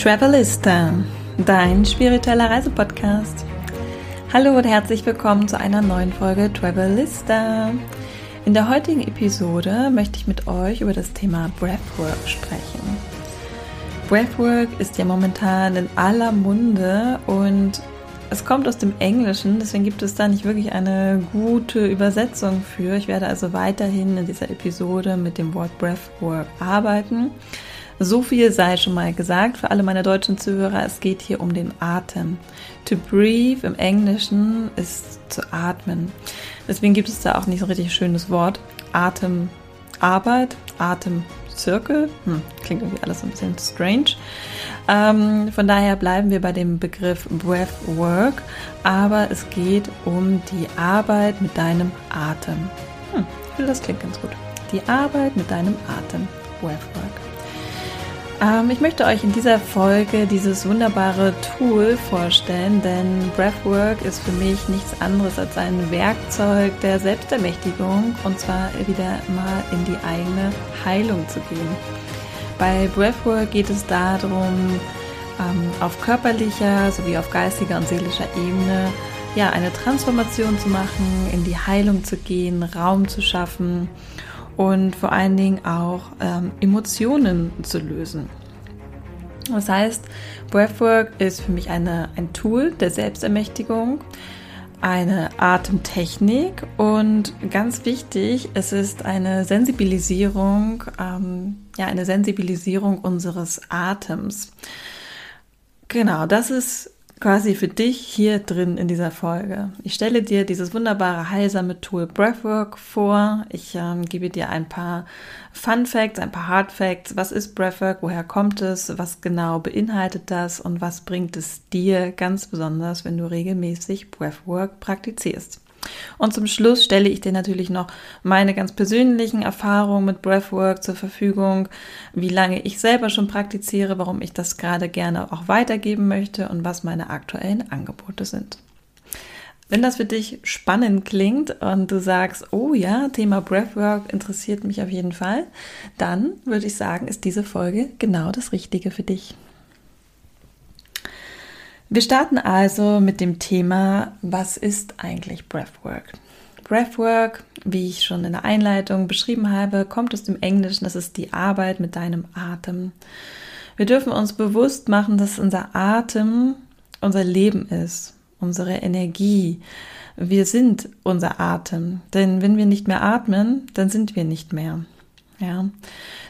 Travelista, dein spiritueller Reisepodcast. Hallo und herzlich willkommen zu einer neuen Folge Travelista. In der heutigen Episode möchte ich mit euch über das Thema Breathwork sprechen. Breathwork ist ja momentan in aller Munde und es kommt aus dem Englischen, deswegen gibt es da nicht wirklich eine gute Übersetzung für. Ich werde also weiterhin in dieser Episode mit dem Wort Breathwork arbeiten. So viel sei schon mal gesagt für alle meine deutschen Zuhörer. Es geht hier um den Atem. To breathe im Englischen ist zu atmen. Deswegen gibt es da auch nicht so richtig schönes Wort. Atemarbeit, Atemzirkel. Hm, klingt irgendwie alles ein bisschen strange. Ähm, von daher bleiben wir bei dem Begriff Breathwork. Aber es geht um die Arbeit mit deinem Atem. Hm, das klingt ganz gut. Die Arbeit mit deinem Atem. Breathwork. Ähm, ich möchte euch in dieser Folge dieses wunderbare Tool vorstellen, denn Breathwork ist für mich nichts anderes als ein Werkzeug der Selbstermächtigung und zwar wieder mal in die eigene Heilung zu gehen. Bei Breathwork geht es darum, ähm, auf körperlicher sowie auf geistiger und seelischer Ebene ja, eine Transformation zu machen, in die Heilung zu gehen, Raum zu schaffen und vor allen Dingen auch ähm, Emotionen zu lösen. Das heißt, Breathwork ist für mich eine, ein Tool der Selbstermächtigung, eine Atemtechnik und ganz wichtig, es ist eine Sensibilisierung, ähm, ja, eine Sensibilisierung unseres Atems. Genau, das ist quasi für dich hier drin in dieser Folge. Ich stelle dir dieses wunderbare heilsame Tool Breathwork vor. Ich ähm, gebe dir ein paar Fun Facts, ein paar Hard Facts. Was ist Breathwork? Woher kommt es? Was genau beinhaltet das? Und was bringt es dir ganz besonders, wenn du regelmäßig Breathwork praktizierst? Und zum Schluss stelle ich dir natürlich noch meine ganz persönlichen Erfahrungen mit Breathwork zur Verfügung, wie lange ich selber schon praktiziere, warum ich das gerade gerne auch weitergeben möchte und was meine aktuellen Angebote sind. Wenn das für dich spannend klingt und du sagst, oh ja, Thema Breathwork interessiert mich auf jeden Fall, dann würde ich sagen, ist diese Folge genau das Richtige für dich. Wir starten also mit dem Thema, was ist eigentlich Breathwork? Breathwork, wie ich schon in der Einleitung beschrieben habe, kommt aus dem Englischen, das ist die Arbeit mit deinem Atem. Wir dürfen uns bewusst machen, dass unser Atem unser Leben ist, unsere Energie. Wir sind unser Atem, denn wenn wir nicht mehr atmen, dann sind wir nicht mehr. Ja,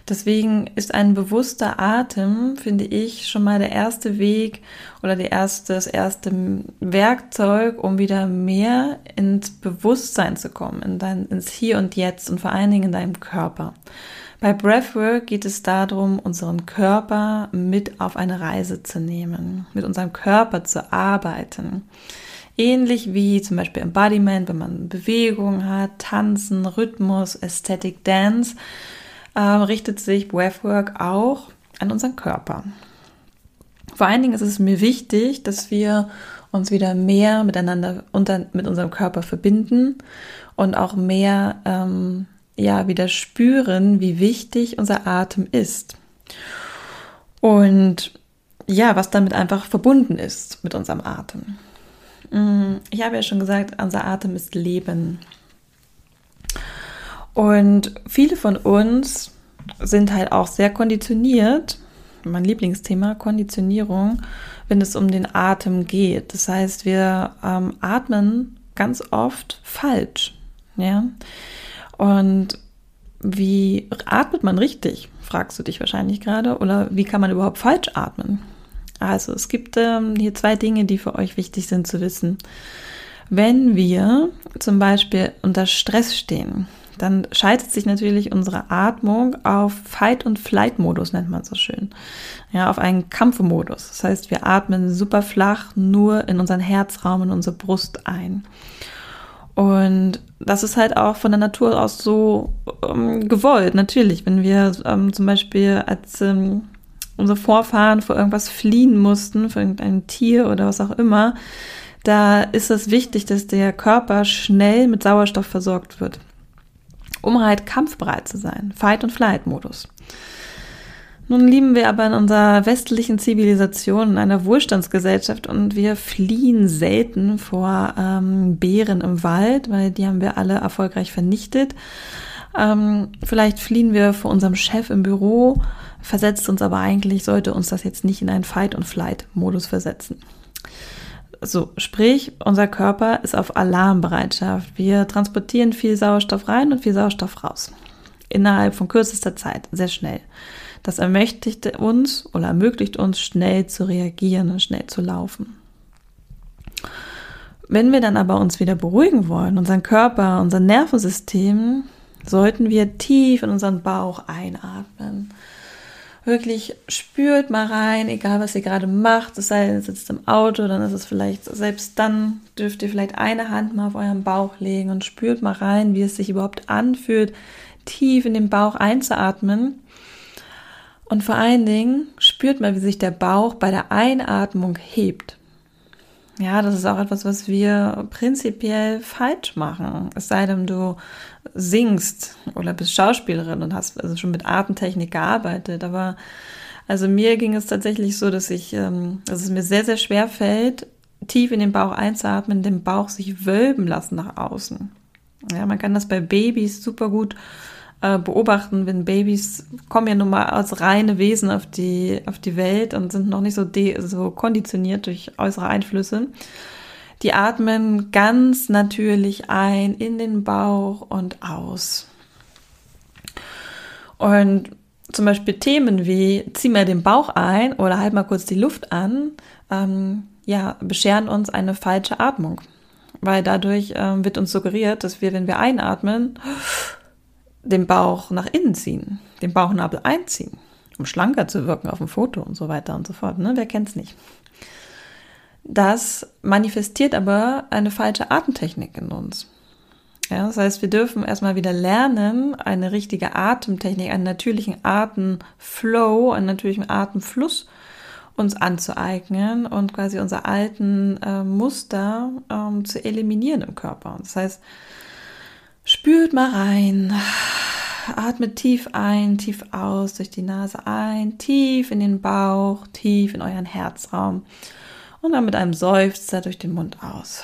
deswegen ist ein bewusster Atem, finde ich, schon mal der erste Weg oder die erste, das erste Werkzeug, um wieder mehr ins Bewusstsein zu kommen, in dein, ins Hier und Jetzt und vor allen Dingen in deinem Körper. Bei Breathwork geht es darum, unseren Körper mit auf eine Reise zu nehmen, mit unserem Körper zu arbeiten. Ähnlich wie zum Beispiel Embodiment, wenn man Bewegung hat, Tanzen, Rhythmus, Aesthetic Dance, äh, richtet sich Breathwork auch an unseren Körper. Vor allen Dingen ist es mir wichtig, dass wir uns wieder mehr miteinander unter, mit unserem Körper verbinden und auch mehr ähm, ja wieder spüren, wie wichtig unser Atem ist. Und ja, was damit einfach verbunden ist mit unserem Atem. Mm, ich habe ja schon gesagt, unser Atem ist Leben. Und viele von uns sind halt auch sehr konditioniert, mein Lieblingsthema, Konditionierung, wenn es um den Atem geht. Das heißt, wir ähm, atmen ganz oft falsch. Ja? Und wie atmet man richtig, fragst du dich wahrscheinlich gerade, oder wie kann man überhaupt falsch atmen? Also es gibt ähm, hier zwei Dinge, die für euch wichtig sind zu wissen. Wenn wir zum Beispiel unter Stress stehen, dann schaltet sich natürlich unsere Atmung auf Fight- und Flight-Modus, nennt man so schön. Ja, auf einen Kampfmodus. Das heißt, wir atmen super flach nur in unseren Herzraum, in unsere Brust ein. Und das ist halt auch von der Natur aus so ähm, gewollt. Natürlich, wenn wir ähm, zum Beispiel als ähm, unsere Vorfahren vor irgendwas fliehen mussten, vor irgendeinem Tier oder was auch immer, da ist es wichtig, dass der Körper schnell mit Sauerstoff versorgt wird um halt kampfbereit zu sein. Fight- und Flight-Modus. Nun lieben wir aber in unserer westlichen Zivilisation, in einer Wohlstandsgesellschaft und wir fliehen selten vor ähm, Bären im Wald, weil die haben wir alle erfolgreich vernichtet. Ähm, vielleicht fliehen wir vor unserem Chef im Büro, versetzt uns aber eigentlich, sollte uns das jetzt nicht in einen Fight- und Flight-Modus versetzen. So, sprich, unser Körper ist auf Alarmbereitschaft. Wir transportieren viel Sauerstoff rein und viel Sauerstoff raus. Innerhalb von kürzester Zeit, sehr schnell. Das ermächtigt uns oder ermöglicht uns, schnell zu reagieren und schnell zu laufen. Wenn wir dann aber uns wieder beruhigen wollen, unseren Körper, unser Nervensystem, sollten wir tief in unseren Bauch einatmen wirklich spürt mal rein, egal was ihr gerade macht, es sei denn, ihr sitzt im Auto, dann ist es vielleicht, selbst dann dürft ihr vielleicht eine Hand mal auf euren Bauch legen und spürt mal rein, wie es sich überhaupt anfühlt, tief in den Bauch einzuatmen. Und vor allen Dingen spürt mal, wie sich der Bauch bei der Einatmung hebt. Ja, das ist auch etwas, was wir prinzipiell falsch machen. Es sei denn, du singst oder bist Schauspielerin und hast also schon mit Atemtechnik gearbeitet. Aber also mir ging es tatsächlich so, dass ich, ähm, dass es mir sehr, sehr schwer fällt, tief in den Bauch einzuatmen, den Bauch sich wölben lassen nach außen. Ja, man kann das bei Babys super gut äh, beobachten, wenn Babys kommen ja nun mal als reine Wesen auf die, auf die Welt und sind noch nicht so, de, so konditioniert durch äußere Einflüsse. Die atmen ganz natürlich ein in den Bauch und aus. Und zum Beispiel Themen wie zieh mal den Bauch ein oder halt mal kurz die Luft an, ähm, ja, bescheren uns eine falsche Atmung. Weil dadurch ähm, wird uns suggeriert, dass wir, wenn wir einatmen, den Bauch nach innen ziehen, den Bauchnabel einziehen, um schlanker zu wirken auf dem Foto und so weiter und so fort. Ne? Wer kennt's nicht? Das manifestiert aber eine falsche Atemtechnik in uns. Ja, das heißt, wir dürfen erstmal wieder lernen, eine richtige Atemtechnik, einen natürlichen Atemflow, einen natürlichen Atemfluss uns anzueignen und quasi unsere alten äh, Muster ähm, zu eliminieren im Körper. Das heißt, Spürt mal rein. Atmet tief ein, tief aus durch die Nase ein, tief in den Bauch, tief in euren Herzraum und dann mit einem Seufzer durch den Mund aus.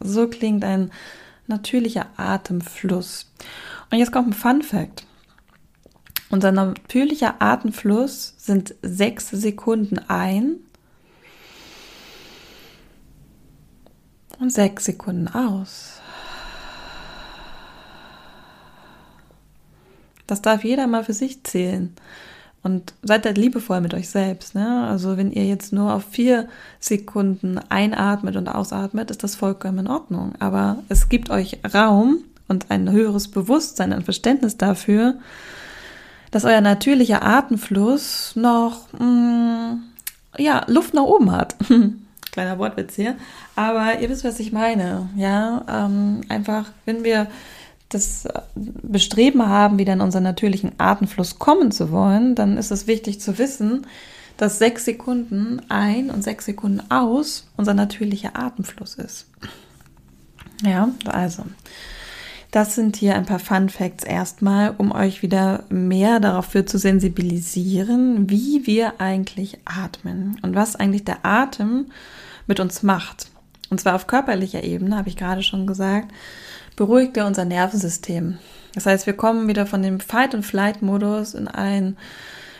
So klingt ein natürlicher Atemfluss. Und jetzt kommt ein Fun Fact. Unser natürlicher Atemfluss sind sechs Sekunden ein Und sechs Sekunden aus. Das darf jeder mal für sich zählen. Und seid halt liebevoll mit euch selbst. Ne? Also wenn ihr jetzt nur auf vier Sekunden einatmet und ausatmet, ist das vollkommen in Ordnung. Aber es gibt euch Raum und ein höheres Bewusstsein, ein Verständnis dafür, dass euer natürlicher Atemfluss noch mh, mm, ja, Luft nach oben hat. Kleiner Wortwitz hier. Aber ihr wisst, was ich meine. Ja, ähm, einfach, wenn wir das Bestreben haben, wieder in unseren natürlichen Atemfluss kommen zu wollen, dann ist es wichtig zu wissen, dass sechs Sekunden ein und sechs Sekunden aus unser natürlicher Atemfluss ist. Ja, also. Das sind hier ein paar Fun Facts erstmal, um euch wieder mehr dafür zu sensibilisieren, wie wir eigentlich atmen und was eigentlich der Atem mit uns macht. Und zwar auf körperlicher Ebene, habe ich gerade schon gesagt, beruhigt er unser Nervensystem. Das heißt, wir kommen wieder von dem Fight- and Flight-Modus in ein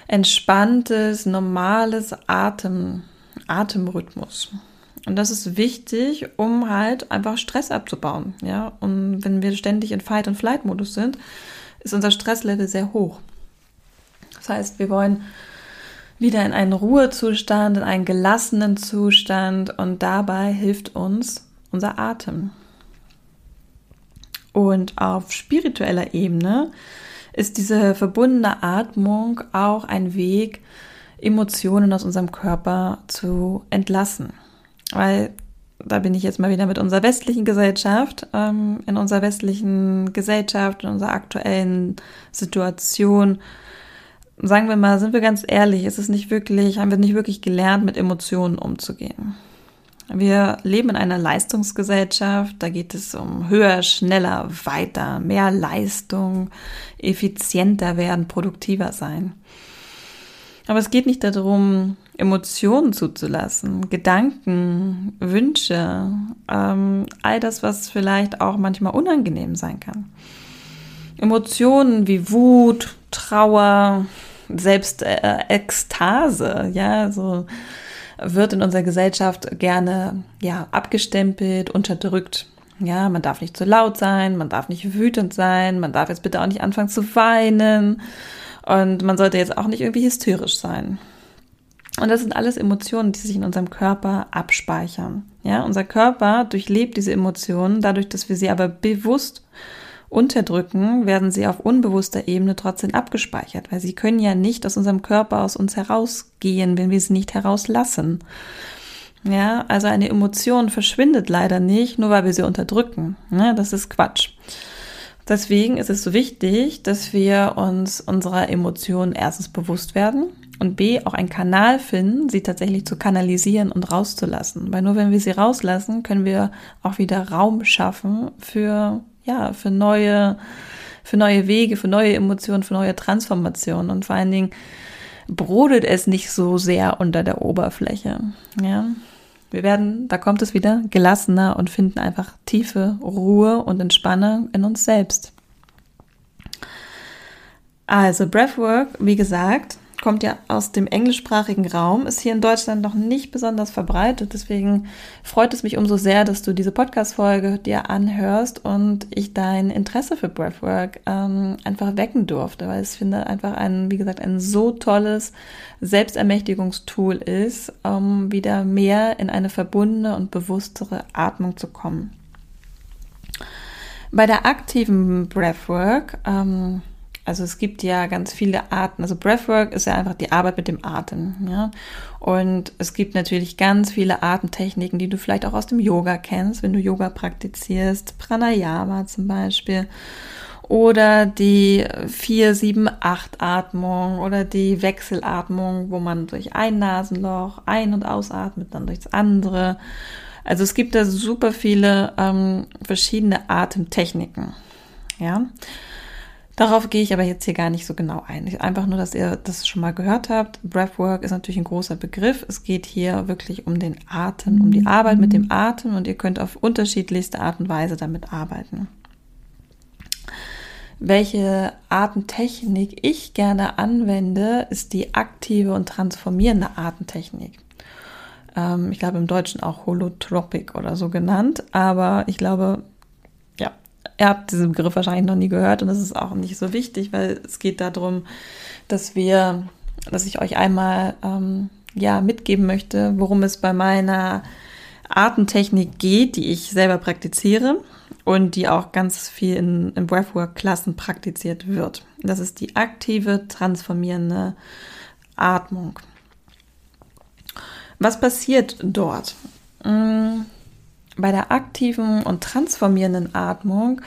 entspanntes, normales Atem, Atemrhythmus. Und das ist wichtig, um halt einfach Stress abzubauen. Ja, und wenn wir ständig in Fight- and Flight-Modus sind, ist unser Stresslevel sehr hoch. Das heißt, wir wollen wieder in einen Ruhezustand, in einen gelassenen Zustand und dabei hilft uns unser Atem. Und auf spiritueller Ebene ist diese verbundene Atmung auch ein Weg, Emotionen aus unserem Körper zu entlassen. Weil da bin ich jetzt mal wieder mit unserer westlichen Gesellschaft, ähm, in unserer westlichen Gesellschaft, in unserer aktuellen Situation sagen wir mal, sind wir ganz ehrlich, ist es nicht wirklich, haben wir nicht wirklich gelernt, mit Emotionen umzugehen. Wir leben in einer Leistungsgesellschaft, da geht es um höher, schneller, weiter, mehr Leistung, effizienter werden, produktiver sein. Aber es geht nicht darum, Emotionen zuzulassen, Gedanken, Wünsche, ähm, all das, was vielleicht auch manchmal unangenehm sein kann. Emotionen wie Wut, Trauer, selbst äh, Ekstase, ja, so wird in unserer Gesellschaft gerne ja abgestempelt, unterdrückt. Ja, man darf nicht zu laut sein, man darf nicht wütend sein, man darf jetzt bitte auch nicht anfangen zu weinen und man sollte jetzt auch nicht irgendwie hysterisch sein. Und das sind alles Emotionen, die sich in unserem Körper abspeichern. Ja, unser Körper durchlebt diese Emotionen, dadurch, dass wir sie aber bewusst unterdrücken, werden sie auf unbewusster Ebene trotzdem abgespeichert, weil sie können ja nicht aus unserem Körper aus uns herausgehen, wenn wir sie nicht herauslassen. Ja, also eine Emotion verschwindet leider nicht, nur weil wir sie unterdrücken. Ja, das ist Quatsch. Deswegen ist es so wichtig, dass wir uns unserer Emotionen erstens bewusst werden und B auch einen Kanal finden, sie tatsächlich zu kanalisieren und rauszulassen. Weil nur wenn wir sie rauslassen, können wir auch wieder Raum schaffen für ja, für neue, für neue Wege, für neue Emotionen, für neue Transformationen und vor allen Dingen brodelt es nicht so sehr unter der Oberfläche. Ja. Wir werden, da kommt es wieder, gelassener und finden einfach tiefe Ruhe und Entspannung in uns selbst. Also Breathwork, wie gesagt, kommt ja aus dem englischsprachigen Raum, ist hier in Deutschland noch nicht besonders verbreitet. Deswegen freut es mich umso sehr, dass du diese Podcast-Folge dir anhörst und ich dein Interesse für Breathwork ähm, einfach wecken durfte, weil ich finde einfach ein, wie gesagt, ein so tolles Selbstermächtigungstool ist, um wieder mehr in eine verbundene und bewusstere Atmung zu kommen. Bei der aktiven Breathwork ähm, also es gibt ja ganz viele Arten. Also Breathwork ist ja einfach die Arbeit mit dem Atem. Ja? Und es gibt natürlich ganz viele Atemtechniken, die du vielleicht auch aus dem Yoga kennst, wenn du Yoga praktizierst. Pranayama zum Beispiel. Oder die 4, 7, 8 Atmung oder die Wechselatmung, wo man durch ein Nasenloch ein- und ausatmet, dann durchs andere. Also es gibt da super viele ähm, verschiedene Atemtechniken. Ja. Darauf gehe ich aber jetzt hier gar nicht so genau ein. Einfach nur, dass ihr das schon mal gehört habt. Breathwork ist natürlich ein großer Begriff. Es geht hier wirklich um den Atem, um die Arbeit mit dem Atem und ihr könnt auf unterschiedlichste Art und Weise damit arbeiten. Welche Atemtechnik ich gerne anwende, ist die aktive und transformierende Atemtechnik. Ähm, ich glaube im Deutschen auch Holotropic oder so genannt, aber ich glaube, Ihr habt diesen Begriff wahrscheinlich noch nie gehört und das ist auch nicht so wichtig, weil es geht darum, dass wir, dass ich euch einmal ähm, ja mitgeben möchte, worum es bei meiner Artentechnik geht, die ich selber praktiziere und die auch ganz viel in, in Breathwork-Klassen praktiziert wird. Das ist die aktive, transformierende Atmung. Was passiert dort? Bei der aktiven und transformierenden Atmung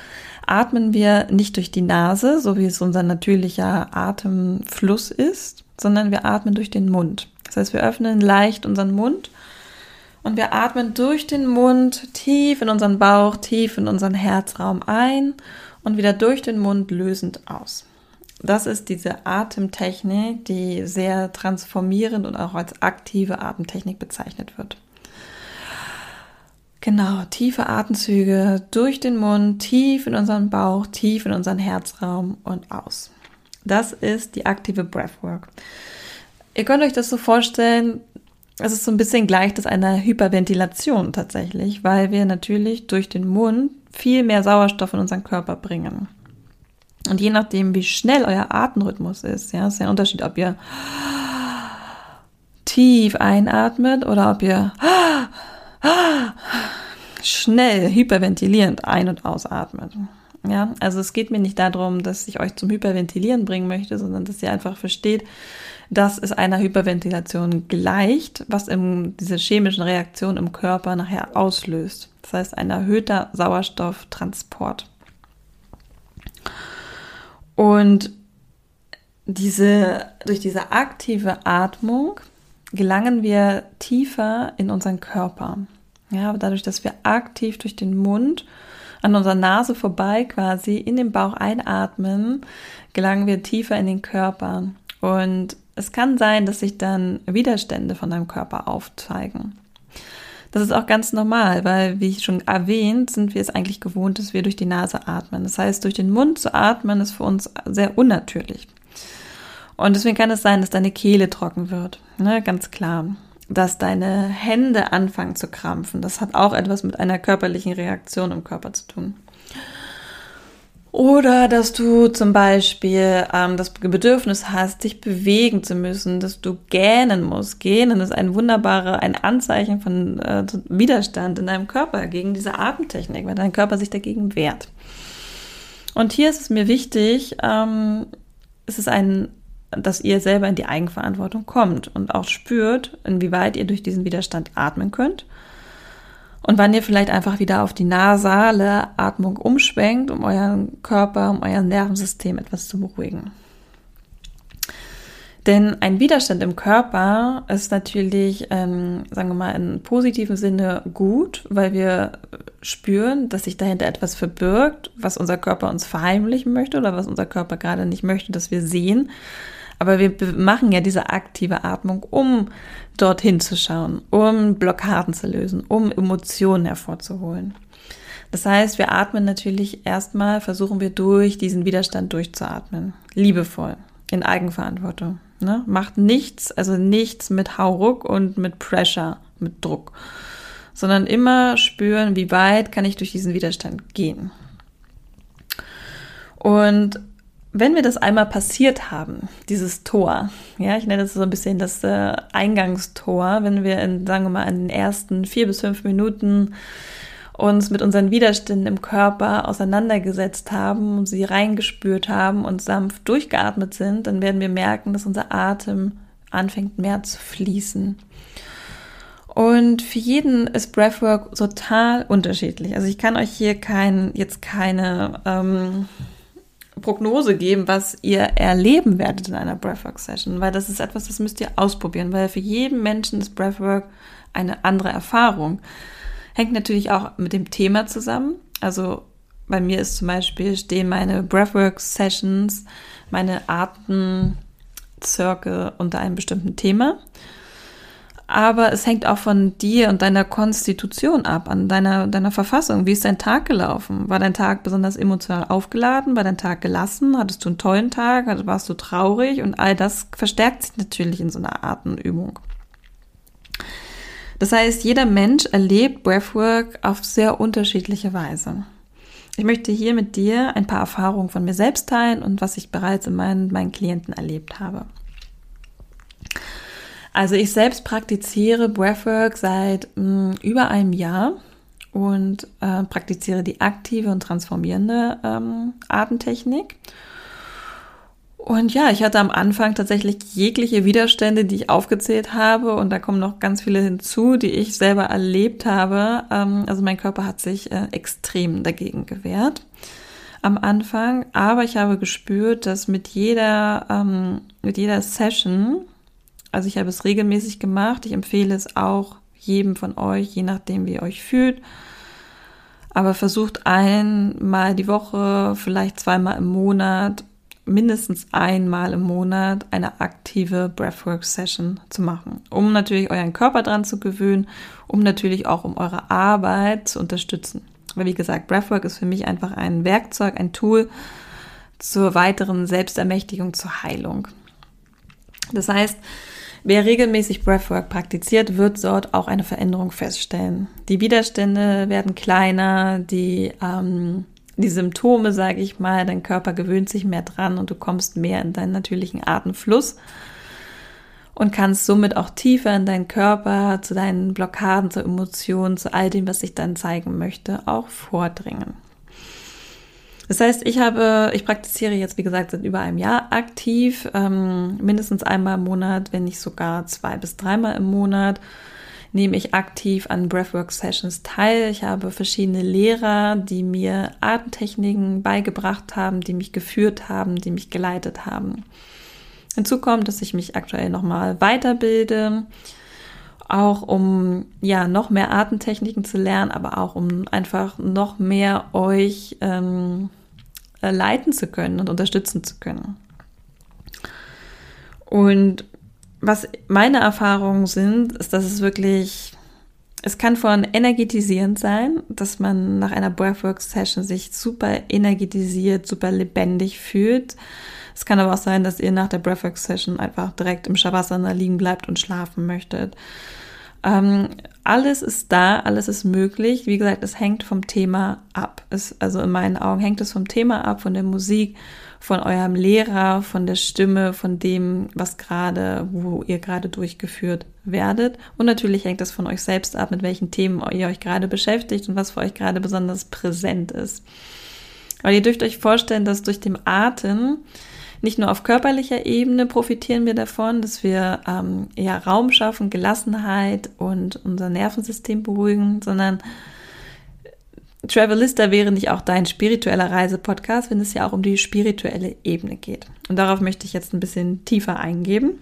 atmen wir nicht durch die Nase, so wie es unser natürlicher Atemfluss ist, sondern wir atmen durch den Mund. Das heißt, wir öffnen leicht unseren Mund und wir atmen durch den Mund tief in unseren Bauch, tief in unseren Herzraum ein und wieder durch den Mund lösend aus. Das ist diese Atemtechnik, die sehr transformierend und auch als aktive Atemtechnik bezeichnet wird. Genau, tiefe Atemzüge durch den Mund, tief in unseren Bauch, tief in unseren Herzraum und aus. Das ist die aktive Breathwork. Ihr könnt euch das so vorstellen, es ist so ein bisschen gleich das einer Hyperventilation tatsächlich, weil wir natürlich durch den Mund viel mehr Sauerstoff in unseren Körper bringen. Und je nachdem, wie schnell euer Atemrhythmus ist, ja, ist ja ein Unterschied, ob ihr tief einatmet oder ob ihr schnell hyperventilierend ein- und ausatmet. Ja, also es geht mir nicht darum, dass ich euch zum Hyperventilieren bringen möchte, sondern dass ihr einfach versteht, dass es einer Hyperventilation gleicht, was im, diese chemischen Reaktionen im Körper nachher auslöst. Das heißt, ein erhöhter Sauerstofftransport. Und diese, durch diese aktive Atmung gelangen wir tiefer in unseren Körper. Ja, dadurch, dass wir aktiv durch den Mund an unserer Nase vorbei quasi in den Bauch einatmen, gelangen wir tiefer in den Körper. Und es kann sein, dass sich dann Widerstände von deinem Körper aufzeigen. Das ist auch ganz normal, weil, wie ich schon erwähnt, sind wir es eigentlich gewohnt, dass wir durch die Nase atmen. Das heißt, durch den Mund zu atmen ist für uns sehr unnatürlich. Und deswegen kann es sein, dass deine Kehle trocken wird. Ne, ganz klar. Dass deine Hände anfangen zu krampfen. Das hat auch etwas mit einer körperlichen Reaktion im Körper zu tun. Oder dass du zum Beispiel ähm, das Bedürfnis hast, dich bewegen zu müssen, dass du gähnen musst. Gähnen ist ein wunderbarer, ein Anzeichen von äh, Widerstand in deinem Körper gegen diese Atemtechnik, weil dein Körper sich dagegen wehrt. Und hier ist es mir wichtig, ähm, es ist ein, dass ihr selber in die Eigenverantwortung kommt und auch spürt, inwieweit ihr durch diesen Widerstand atmen könnt und wann ihr vielleicht einfach wieder auf die nasale Atmung umschwenkt, um euren Körper, um euer Nervensystem etwas zu beruhigen. Denn ein Widerstand im Körper ist natürlich, ähm, sagen wir mal, in positivem Sinne gut, weil wir spüren, dass sich dahinter etwas verbirgt, was unser Körper uns verheimlichen möchte oder was unser Körper gerade nicht möchte, dass wir sehen. Aber wir machen ja diese aktive Atmung, um dorthin zu schauen, um Blockaden zu lösen, um Emotionen hervorzuholen. Das heißt, wir atmen natürlich erstmal, versuchen wir durch diesen Widerstand durchzuatmen. Liebevoll, in Eigenverantwortung. Ne? Macht nichts, also nichts mit Hauruck und mit Pressure, mit Druck, sondern immer spüren, wie weit kann ich durch diesen Widerstand gehen. Und wenn wir das einmal passiert haben, dieses Tor, ja, ich nenne das so ein bisschen das äh, Eingangstor, wenn wir in, sagen wir mal, in den ersten vier bis fünf Minuten uns mit unseren Widerständen im Körper auseinandergesetzt haben, sie reingespürt haben und sanft durchgeatmet sind, dann werden wir merken, dass unser Atem anfängt mehr zu fließen. Und für jeden ist Breathwork total unterschiedlich. Also ich kann euch hier kein, jetzt keine ähm, Prognose geben, was ihr erleben werdet in einer Breathwork-Session, weil das ist etwas, das müsst ihr ausprobieren, weil für jeden Menschen ist Breathwork eine andere Erfahrung. Hängt natürlich auch mit dem Thema zusammen. Also bei mir ist zum Beispiel, stehen meine Breathwork-Sessions, meine Atemzirkel unter einem bestimmten Thema aber es hängt auch von dir und deiner Konstitution ab, an deiner, deiner Verfassung. Wie ist dein Tag gelaufen? War dein Tag besonders emotional aufgeladen? War dein Tag gelassen? Hattest du einen tollen Tag? Warst du traurig? Und all das verstärkt sich natürlich in so einer Atemübung. Das heißt, jeder Mensch erlebt Breathwork auf sehr unterschiedliche Weise. Ich möchte hier mit dir ein paar Erfahrungen von mir selbst teilen und was ich bereits in meinen, meinen Klienten erlebt habe. Also ich selbst praktiziere Breathwork seit mh, mm, über einem Jahr und äh, praktiziere die aktive und transformierende ähm, Atemtechnik. Und ja, ich hatte am Anfang tatsächlich jegliche Widerstände, die ich aufgezählt habe. Und da kommen noch ganz viele hinzu, die ich selber erlebt habe. Ähm, also mein Körper hat sich äh, extrem dagegen gewehrt am Anfang. Aber ich habe gespürt, dass mit jeder, ähm, mit jeder Session also ich habe es regelmäßig gemacht. Ich empfehle es auch jedem von euch, je nachdem, wie ihr euch fühlt. Aber versucht einmal die Woche, vielleicht zweimal im Monat, mindestens einmal im Monat eine aktive Breathwork-Session zu machen, um natürlich euren Körper dran zu gewöhnen, um natürlich auch um eure Arbeit zu unterstützen. Weil wie gesagt, Breathwork ist für mich einfach ein Werkzeug, ein Tool zur weiteren Selbstermächtigung, zur Heilung. Das heißt, Wer regelmäßig Breathwork praktiziert, wird dort auch eine Veränderung feststellen. Die Widerstände werden kleiner, die, ähm, die Symptome, sage ich mal, dein Körper gewöhnt sich mehr dran und du kommst mehr in deinen natürlichen Atemfluss und kannst somit auch tiefer in deinen Körper, zu deinen Blockaden, zu Emotionen, zu all dem, was sich dann zeigen möchte, auch vordringen. Das heißt, ich habe, ich praktiziere jetzt, wie gesagt, seit über einem Jahr aktiv, ähm, mindestens einmal im Monat, wenn nicht sogar zwei bis dreimal im Monat nehme ich aktiv an Breathwork Sessions teil. Ich habe verschiedene Lehrer, die mir Atemtechniken beigebracht haben, die mich geführt haben, die mich geleitet haben. Hinzu kommt, dass ich mich aktuell nochmal weiterbilde auch um ja noch mehr Atemtechniken zu lernen, aber auch um einfach noch mehr euch ähm, äh, leiten zu können und unterstützen zu können. Und was meine Erfahrungen sind, ist, dass es wirklich, es kann von energetisierend sein, dass man nach einer Breathwork-Session sich super energetisiert, super lebendig fühlt. Es kann aber auch sein, dass ihr nach der Breathwork-Session einfach direkt im Shavasana liegen bleibt und schlafen möchtet. Ähm, alles ist da, alles ist möglich. Wie gesagt, es hängt vom Thema ab. Es, also in meinen Augen hängt es vom Thema ab, von der Musik, von eurem Lehrer, von der Stimme, von dem, was gerade, wo ihr gerade durchgeführt werdet. Und natürlich hängt es von euch selbst ab, mit welchen Themen ihr euch gerade beschäftigt und was für euch gerade besonders präsent ist. Aber ihr dürft euch vorstellen, dass durch den Atem nicht nur auf körperlicher Ebene profitieren wir davon, dass wir ähm, ja Raum schaffen, Gelassenheit und unser Nervensystem beruhigen, sondern Travelista wäre nicht auch dein spiritueller Reisepodcast, wenn es ja auch um die spirituelle Ebene geht. Und darauf möchte ich jetzt ein bisschen tiefer eingeben.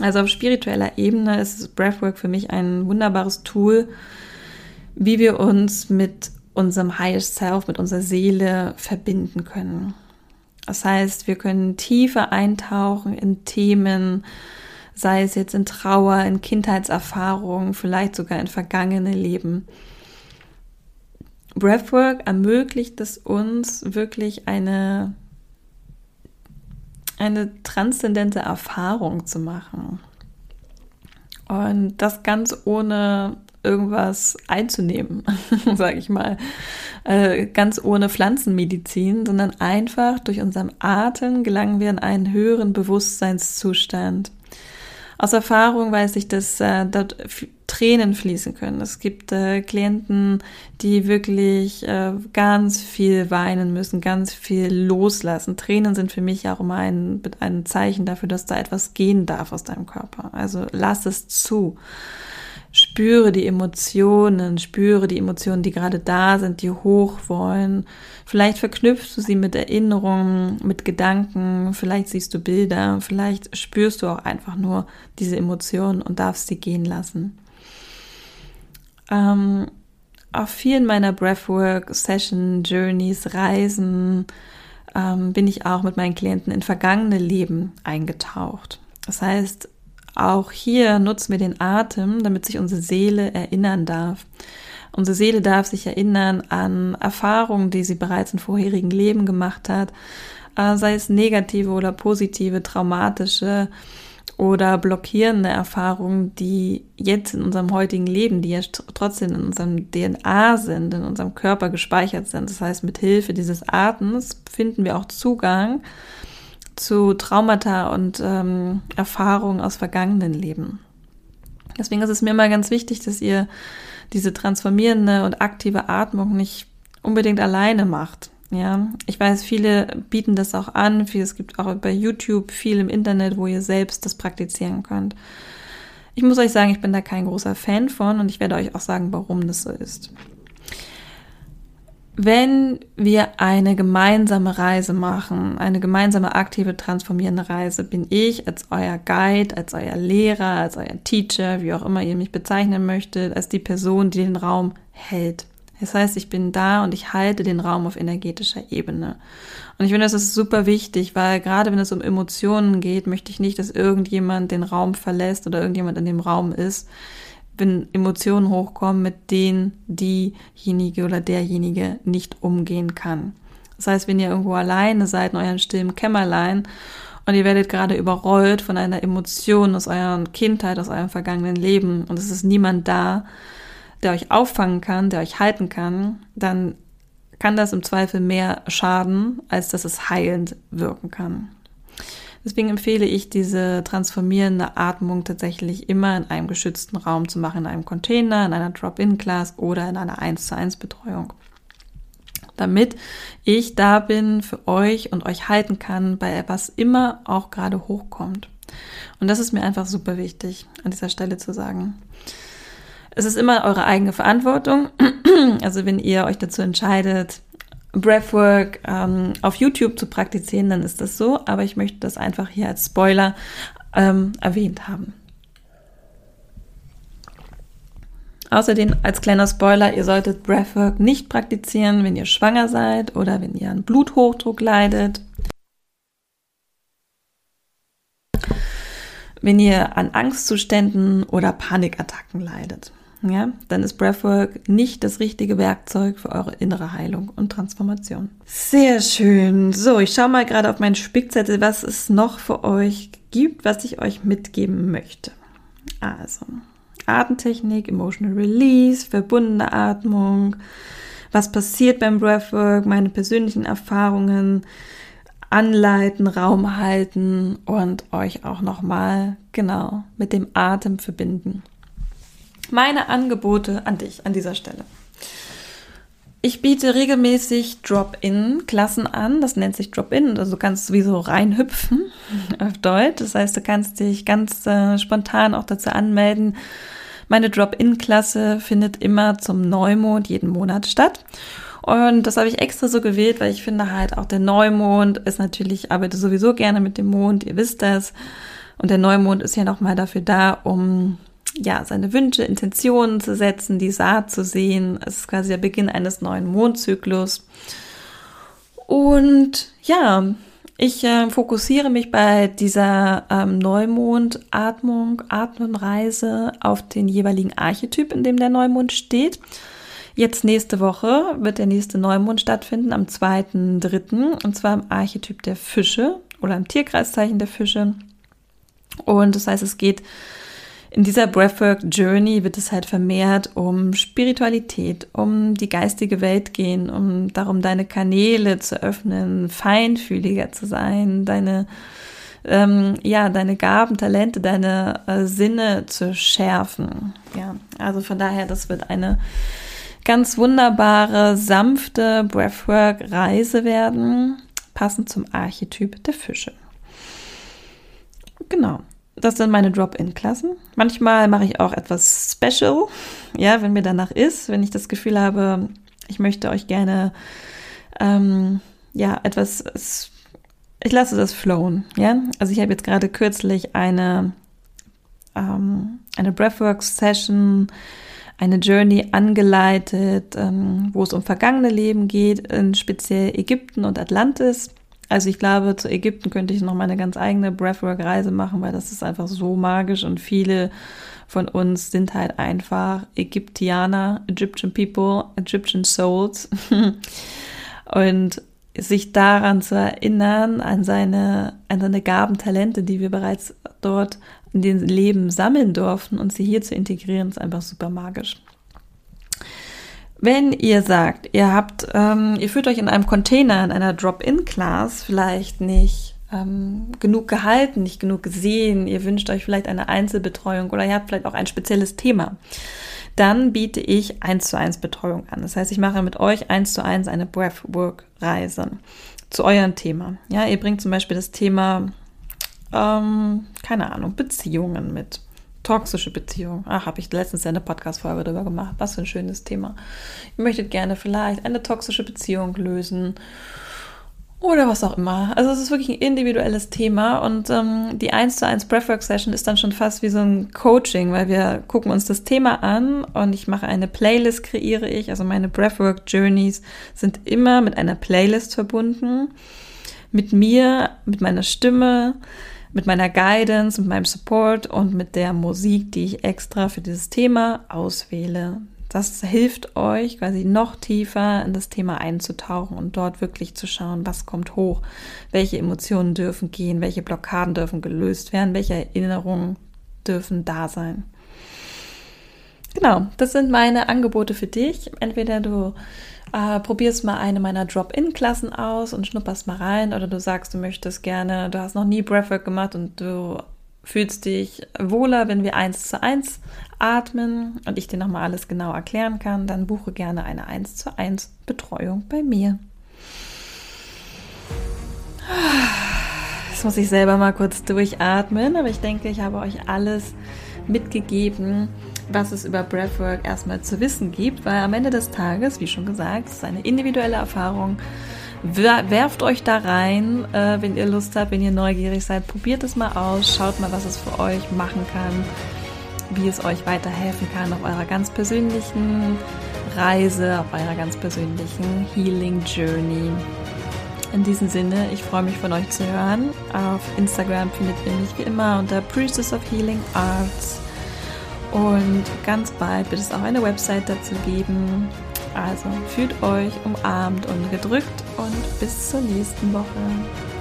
Also auf spiritueller Ebene ist Breathwork für mich ein wunderbares Tool, wie wir uns mit unserem Highest Self, mit unserer Seele verbinden können. Das heißt, wir können tiefer eintauchen in Themen, sei es jetzt in Trauer, in Kindheitserfahrungen, vielleicht sogar in vergangene Leben. Breathwork ermöglicht es uns wirklich eine, eine transzendente Erfahrung zu machen. Und das ganz ohne irgendwas einzunehmen, sage ich mal. Äh, ganz ohne Pflanzenmedizin, sondern einfach durch unseren Atem gelangen wir in einen höheren Bewusstseinszustand. Aus Erfahrung weiß ich, dass äh, dort Tränen fließen können. Es gibt äh, Klienten, die wirklich äh, ganz viel weinen müssen, ganz viel loslassen. Tränen sind für mich auch immer ein, ein Zeichen dafür, dass da etwas gehen darf aus deinem Körper. Also lass es zu. Spüre die Emotionen, spüre die Emotionen, die gerade da sind, die hoch wollen. Vielleicht verknüpfst du sie mit Erinnerungen, mit Gedanken, vielleicht siehst du Bilder, vielleicht spürst du auch einfach nur diese Emotionen und darfst sie gehen lassen. Ähm, auf vielen meiner Breathwork, Session, Journeys, Reisen ähm, bin ich auch mit meinen Klienten in vergangene Leben eingetaucht. Das heißt, auch hier nutzen wir den Atem, damit sich unsere Seele erinnern darf. Unsere Seele darf sich erinnern an Erfahrungen, die sie bereits in vorherigen Leben gemacht hat, äh, sei es negative oder positive, traumatische oder blockierende Erfahrungen, die jetzt in unserem heutigen Leben, die ja trotzdem in unserem DNA sind, in unserem Körper gespeichert sind. Das heißt, mit Hilfe dieses Atems finden wir auch Zugang zu Traumata und ähm, Erfahrungen aus vergangenen Leben. Deswegen ist es mir immer ganz wichtig, dass ihr diese transformierende und aktive Atmung nicht unbedingt alleine macht. Ja, ich weiß, viele bieten das auch an. Es gibt auch bei YouTube viel im Internet, wo ihr selbst das praktizieren könnt. Ich muss euch sagen, ich bin da kein großer Fan von und ich werde euch auch sagen, warum das so ist. Wenn wir eine gemeinsame Reise machen, eine gemeinsame aktive transformierende Reise, bin ich als euer Guide, als euer Lehrer, als euer Teacher, wie auch immer ihr mich bezeichnen möchtet, als die Person, die den Raum hält. Das heißt, ich bin da und ich halte den Raum auf energetischer Ebene. Und ich finde, das ist super wichtig, weil gerade wenn es um Emotionen geht, möchte ich nicht, dass irgendjemand den Raum verlässt oder irgendjemand in dem Raum ist, wenn Emotionen hochkommen, mit denen diejenige oder derjenige nicht umgehen kann. Das heißt, wenn ihr irgendwo alleine seid in eurem stillen Kämmerlein und ihr werdet gerade überrollt von einer Emotion aus eurer Kindheit, aus eurem vergangenen Leben und es ist niemand da, der euch auffangen kann, der euch halten kann, dann kann das im Zweifel mehr schaden, als dass es heilend wirken kann. Deswegen empfehle ich diese transformierende Atmung tatsächlich immer in einem geschützten Raum zu machen, in einem Container, in einer Drop-in-Class oder in einer 1 zu 1 Betreuung. Damit ich da bin für euch und euch halten kann, bei was immer auch gerade hochkommt. Und das ist mir einfach super wichtig, an dieser Stelle zu sagen. Es ist immer eure eigene Verantwortung. Also wenn ihr euch dazu entscheidet, Breathwork ähm, auf YouTube zu praktizieren, dann ist das so. Aber ich möchte das einfach hier als Spoiler ähm, erwähnt haben. Außerdem als kleiner Spoiler, ihr solltet Breathwork nicht praktizieren, wenn ihr schwanger seid oder wenn ihr an Bluthochdruck leidet. Wenn ihr an Angstzuständen oder Panikattacken leidet ja, dann ist Breathwork nicht das richtige Werkzeug für eure innere Heilung und Transformation. Sehr schön. So, ich schaue mal gerade auf meinen Spickzettel, was es noch für euch gibt, was ich euch mitgeben möchte. Also, Atemtechnik, Emotional Release, verbundene Atmung, was passiert beim Breathwork, meine persönlichen Erfahrungen, anleiten, Raum halten und euch auch nochmal genau mit dem Atem verbinden meine Angebote an dich an dieser Stelle. Ich biete regelmäßig Drop-in-Klassen an. Das nennt sich Drop-in. Also du kannst sowieso reinhüpfen auf Deutsch. Das heißt, du kannst dich ganz äh, spontan auch dazu anmelden. Meine Drop-in-Klasse findet immer zum Neumond jeden Monat statt. Und das habe ich extra so gewählt, weil ich finde halt auch der Neumond ist natürlich, ich arbeite sowieso gerne mit dem Mond, ihr wisst das. Und der Neumond ist ja nochmal dafür da, um ja, seine Wünsche, Intentionen zu setzen, die Saat zu sehen. Es ist quasi der Beginn eines neuen Mondzyklus. Und ja, ich äh, fokussiere mich bei dieser ähm, Neumondatmung, Atmenreise auf den jeweiligen Archetyp, in dem der Neumond steht. Jetzt nächste Woche wird der nächste Neumond stattfinden, am 2.3. und zwar im Archetyp der Fische oder im Tierkreiszeichen der Fische. Und das heißt, es geht in dieser Breathwork Journey wird es halt vermehrt um Spiritualität, um die geistige Welt gehen, um darum, deine Kanäle zu öffnen, feinfühliger zu sein, deine ähm, ja, deine Gaben, Talente, deine äh, Sinne zu schärfen. Ja, also von daher, das wird eine ganz wunderbare, sanfte Breathwork-Reise werden, passend zum Archetyp der Fische. Genau. Das sind meine Drop-in-Klassen. Manchmal mache ich auch etwas Special, ja, wenn mir danach ist, wenn ich das Gefühl habe, ich möchte euch gerne, ähm, ja, etwas, ich lasse das flowen, ja. Also ich habe jetzt gerade kürzlich eine, ähm, eine Breathwork-Session, eine Journey angeleitet, ähm, wo es um vergangene Leben geht, in speziell Ägypten und Atlantis. Also ich glaube, zu Ägypten könnte ich noch mal eine ganz eigene Breathwork-Reise machen, weil das ist einfach so magisch und viele von uns sind halt einfach Ägyptianer, Egyptian People, Egyptian Souls. und sich daran zu erinnern, an seine, an seine Gaben, Talente, die wir bereits dort in den Leben sammeln durften und sie hier zu integrieren, ist einfach super magisch. Wenn ihr sagt, ihr habt, ähm, ihr fühlt euch in einem Container, in einer Drop-in-Class vielleicht nicht ähm, genug gehalten, nicht genug gesehen, ihr wünscht euch vielleicht eine Einzelbetreuung oder ihr habt vielleicht auch ein spezielles Thema, dann biete ich eins zu eins Betreuung an. Das heißt, ich mache mit euch eins zu eins eine Breathwork-Reise zu eurem Thema. Ja, ihr bringt zum Beispiel das Thema, ähm, keine Ahnung, Beziehungen mit Toxische Beziehung. Ach, habe ich letztens eine Podcast-Folge darüber gemacht. Was für ein schönes Thema. Ihr möchtet gerne vielleicht eine toxische Beziehung lösen oder was auch immer. Also es ist wirklich ein individuelles Thema und ähm, die 1 zu 1 Breathwork Session ist dann schon fast wie so ein Coaching, weil wir gucken uns das Thema an und ich mache eine Playlist, kreiere ich. Also meine Breathwork Journeys sind immer mit einer Playlist verbunden. Mit mir, mit meiner Stimme, mit meiner Guidance, mit meinem Support und mit der Musik, die ich extra für dieses Thema auswähle. Das hilft euch quasi noch tiefer in das Thema einzutauchen und dort wirklich zu schauen, was kommt hoch, welche Emotionen dürfen gehen, welche Blockaden dürfen gelöst werden, welche Erinnerungen dürfen da sein. Genau, das sind meine Angebote für dich. Entweder du äh, probierst mal eine meiner Drop-in-Klassen aus und schnupperst mal rein oder du sagst, du möchtest gerne, du hast noch nie Breathwork gemacht und du fühlst dich wohler, wenn wir eins zu eins atmen und ich dir nochmal alles genau erklären kann, dann buche gerne eine eins zu eins Betreuung bei mir. Jetzt muss ich selber mal kurz durchatmen, aber ich denke, ich habe euch alles mitgegeben, was es über Breathwork erstmal zu wissen gibt, weil am Ende des Tages, wie schon gesagt, es ist eine individuelle Erfahrung. Werft euch da rein, äh, wenn ihr Lust habt, wenn ihr neugierig seid. Probiert es mal aus, schaut mal, was es für euch machen kann. wie es euch weiterhelfen kann auf eurer ganz persönlichen Reise, auf eurer ganz persönlichen Healing Journey. In diesem Sinne, ich freue mich von euch zu hören. Auf Instagram findet ihr mich wie immer unter Priestess of Healing Arts. Und ganz bald wird es auch eine Website dazu geben. Also fühlt euch umarmt und gedrückt und bis zur nächsten Woche.